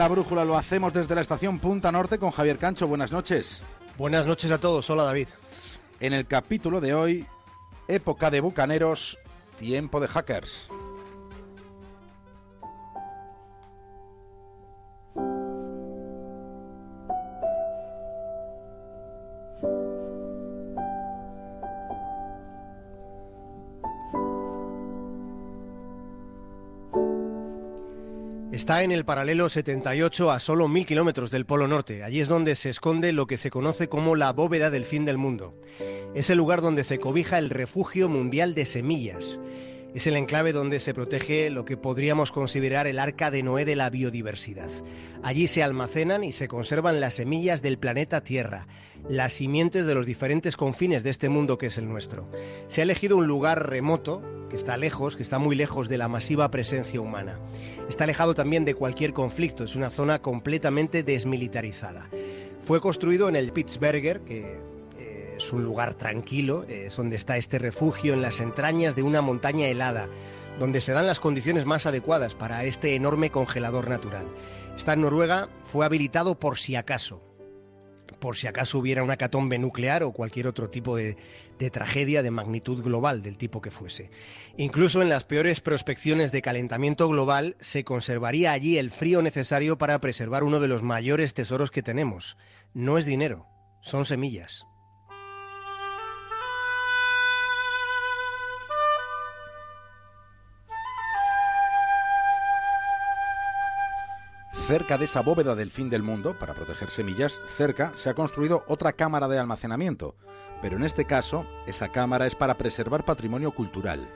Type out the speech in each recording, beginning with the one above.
la brújula lo hacemos desde la estación Punta Norte con Javier Cancho. Buenas noches. Buenas noches a todos. Hola David. En el capítulo de hoy, época de bucaneros, tiempo de hackers. Está en el paralelo 78 a solo mil kilómetros del Polo Norte. Allí es donde se esconde lo que se conoce como la bóveda del fin del mundo. Es el lugar donde se cobija el refugio mundial de semillas. Es el enclave donde se protege lo que podríamos considerar el arca de Noé de la biodiversidad. Allí se almacenan y se conservan las semillas del planeta Tierra, las simientes de los diferentes confines de este mundo que es el nuestro. Se ha elegido un lugar remoto, que está lejos, que está muy lejos de la masiva presencia humana. Está alejado también de cualquier conflicto, es una zona completamente desmilitarizada. Fue construido en el Pittsburgher, que eh, es un lugar tranquilo, es donde está este refugio en las entrañas de una montaña helada, donde se dan las condiciones más adecuadas para este enorme congelador natural. Está en Noruega, fue habilitado por si acaso, por si acaso hubiera una catombe nuclear o cualquier otro tipo de, de, tragedia de magnitud global del tipo que fuese. Incluso en las peores prospecciones de calentamiento global se conservaría allí el frío necesario para preservar uno de los mayores tesoros que tenemos. No es dinero, son semillas. Cerca de esa bóveda del fin del mundo, para proteger semillas, cerca se ha construido otra cámara de almacenamiento, pero en este caso esa cámara es para preservar patrimonio cultural.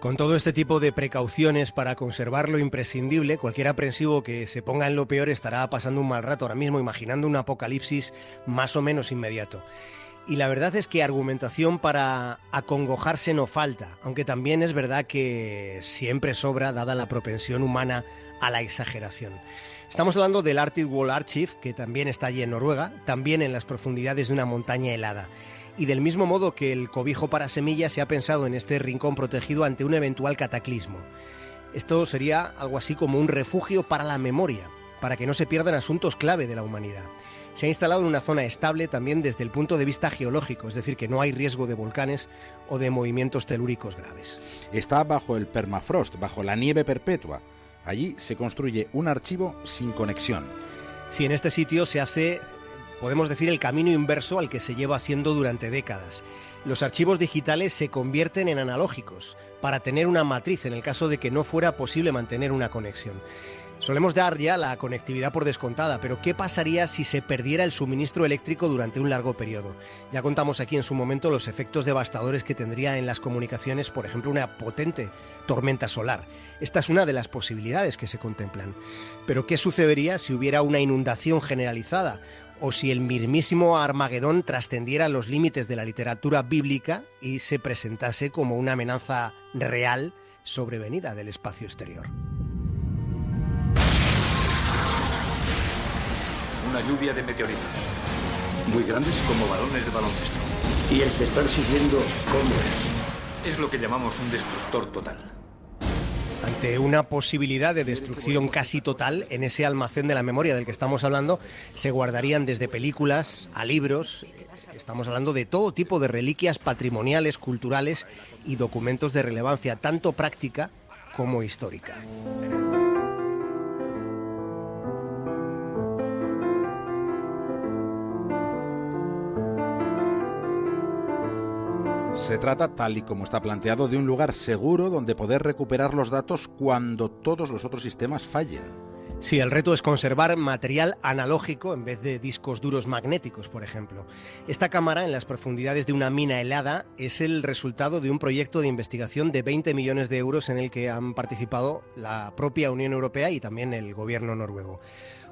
Con todo este tipo de precauciones para conservar lo imprescindible, cualquier aprensivo que se ponga en lo peor estará pasando un mal rato ahora mismo, imaginando un apocalipsis más o menos inmediato. Y la verdad es que argumentación para acongojarse no falta, aunque también es verdad que siempre sobra dada la propensión humana a la exageración. Estamos hablando del Arctic Wall Archive, que también está allí en Noruega, también en las profundidades de una montaña helada. Y del mismo modo que el cobijo para semillas se ha pensado en este rincón protegido ante un eventual cataclismo. Esto sería algo así como un refugio para la memoria, para que no se pierdan asuntos clave de la humanidad. Se ha instalado en una zona estable también desde el punto de vista geológico, es decir, que no hay riesgo de volcanes o de movimientos telúricos graves. Está bajo el permafrost, bajo la nieve perpetua. Allí se construye un archivo sin conexión. Si en este sitio se hace, podemos decir, el camino inverso al que se lleva haciendo durante décadas. Los archivos digitales se convierten en analógicos para tener una matriz en el caso de que no fuera posible mantener una conexión. Solemos dar ya la conectividad por descontada, pero ¿qué pasaría si se perdiera el suministro eléctrico durante un largo periodo? Ya contamos aquí en su momento los efectos devastadores que tendría en las comunicaciones, por ejemplo, una potente tormenta solar. Esta es una de las posibilidades que se contemplan. Pero ¿qué sucedería si hubiera una inundación generalizada? o si el mismísimo Armagedón trascendiera los límites de la literatura bíblica y se presentase como una amenaza real sobrevenida del espacio exterior. Una lluvia de meteoritos. Muy grandes como balones de baloncesto. ¿Y el que están siguiendo cómo es? Es lo que llamamos un destructor total. Ante una posibilidad de destrucción casi total en ese almacén de la memoria del que estamos hablando, se guardarían desde películas a libros. Estamos hablando de todo tipo de reliquias patrimoniales, culturales y documentos de relevancia tanto práctica como histórica. Se trata, tal y como está planteado, de un lugar seguro donde poder recuperar los datos cuando todos los otros sistemas fallen. Sí, el reto es conservar material analógico en vez de discos duros magnéticos, por ejemplo. Esta cámara, en las profundidades de una mina helada, es el resultado de un proyecto de investigación de 20 millones de euros en el que han participado la propia Unión Europea y también el gobierno noruego.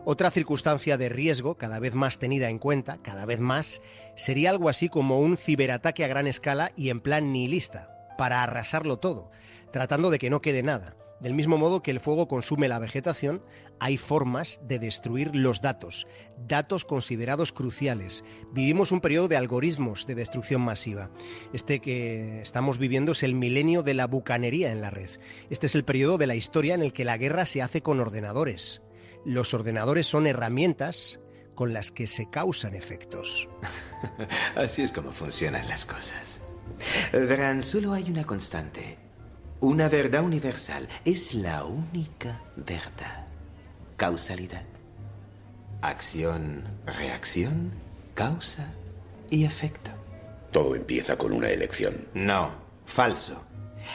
Otra circunstancia de riesgo, cada vez más tenida en cuenta, cada vez más, sería algo así como un ciberataque a gran escala y en plan nihilista, para arrasarlo todo, tratando de que no quede nada. Del mismo modo que el fuego consume la vegetación, hay formas de destruir los datos, datos considerados cruciales. Vivimos un periodo de algoritmos de destrucción masiva. Este que estamos viviendo es el milenio de la bucanería en la red. Este es el periodo de la historia en el que la guerra se hace con ordenadores. Los ordenadores son herramientas con las que se causan efectos. Así es como funcionan las cosas. Verán, solo hay una constante. Una verdad universal. Es la única verdad. Causalidad. Acción, reacción, causa y efecto. Todo empieza con una elección. No, falso.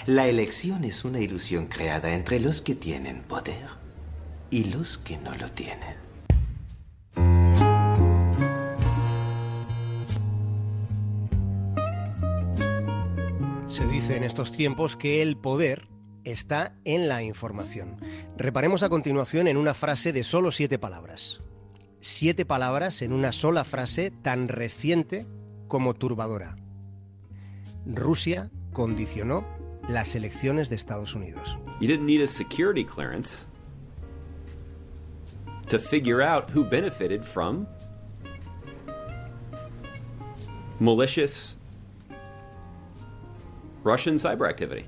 La elección es una ilusión creada entre los que tienen poder y los que no lo tienen. Se dice en estos tiempos que el poder está en la información. Reparemos a continuación en una frase de solo siete palabras. Siete palabras en una sola frase tan reciente como turbadora. Rusia condicionó las elecciones de Estados Unidos. You didn't need a security clearance to figure out who benefited from malicious Russian cyber activity.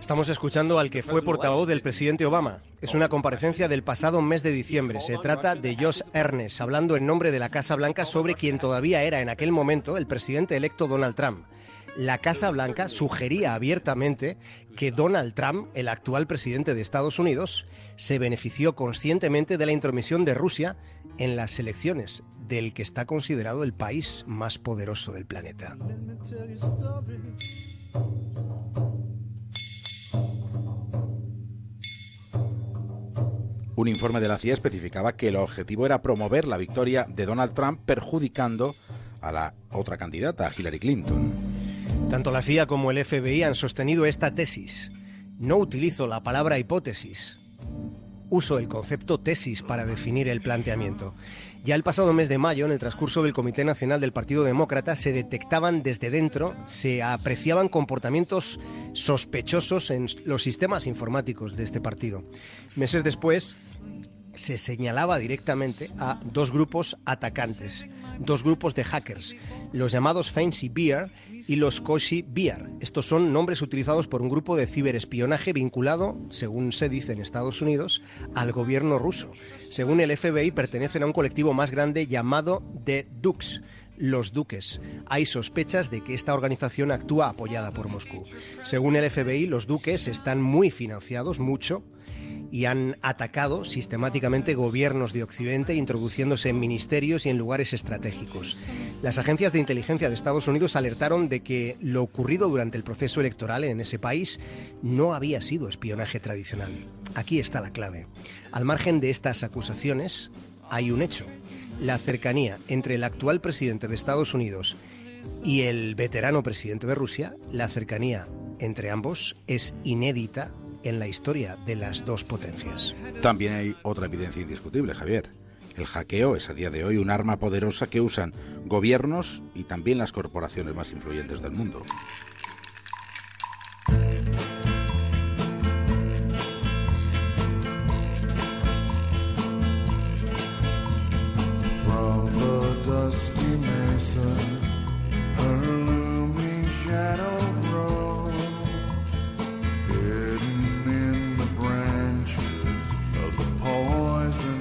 Estamos escuchando al que fue portavoz del presidente Obama. Es una comparecencia del pasado mes de diciembre. Se trata de Josh Ernest, hablando en nombre de la Casa Blanca sobre quien todavía era en aquel momento el presidente electo Donald Trump. La Casa Blanca sugería abiertamente que Donald Trump, el actual presidente de Estados Unidos, se benefició conscientemente de la intromisión de Rusia en las elecciones del que está considerado el país más poderoso del planeta. Un informe de la CIA especificaba que el objetivo era promover la victoria de Donald Trump perjudicando a la otra candidata, Hillary Clinton. Tanto la CIA como el FBI han sostenido esta tesis. No utilizo la palabra hipótesis. Uso el concepto tesis para definir el planteamiento. Ya el pasado mes de mayo, en el transcurso del Comité Nacional del Partido Demócrata, se detectaban desde dentro, se apreciaban comportamientos sospechosos en los sistemas informáticos de este partido. Meses después, se señalaba directamente a dos grupos atacantes, dos grupos de hackers, los llamados Fancy Bear y los Koshi Bear. Estos son nombres utilizados por un grupo de ciberespionaje vinculado, según se dice en Estados Unidos, al gobierno ruso. Según el FBI, pertenecen a un colectivo más grande llamado The Dukes, los Duques. Hay sospechas de que esta organización actúa apoyada por Moscú. Según el FBI, los Duques están muy financiados, mucho, y han atacado sistemáticamente gobiernos de Occidente, introduciéndose en ministerios y en lugares estratégicos. Las agencias de inteligencia de Estados Unidos alertaron de que lo ocurrido durante el proceso electoral en ese país no había sido espionaje tradicional. Aquí está la clave. Al margen de estas acusaciones, hay un hecho. La cercanía entre el actual presidente de Estados Unidos y el veterano presidente de Rusia, la cercanía entre ambos es inédita en la historia de las dos potencias. También hay otra evidencia indiscutible, Javier. El hackeo es a día de hoy un arma poderosa que usan gobiernos y también las corporaciones más influyentes del mundo.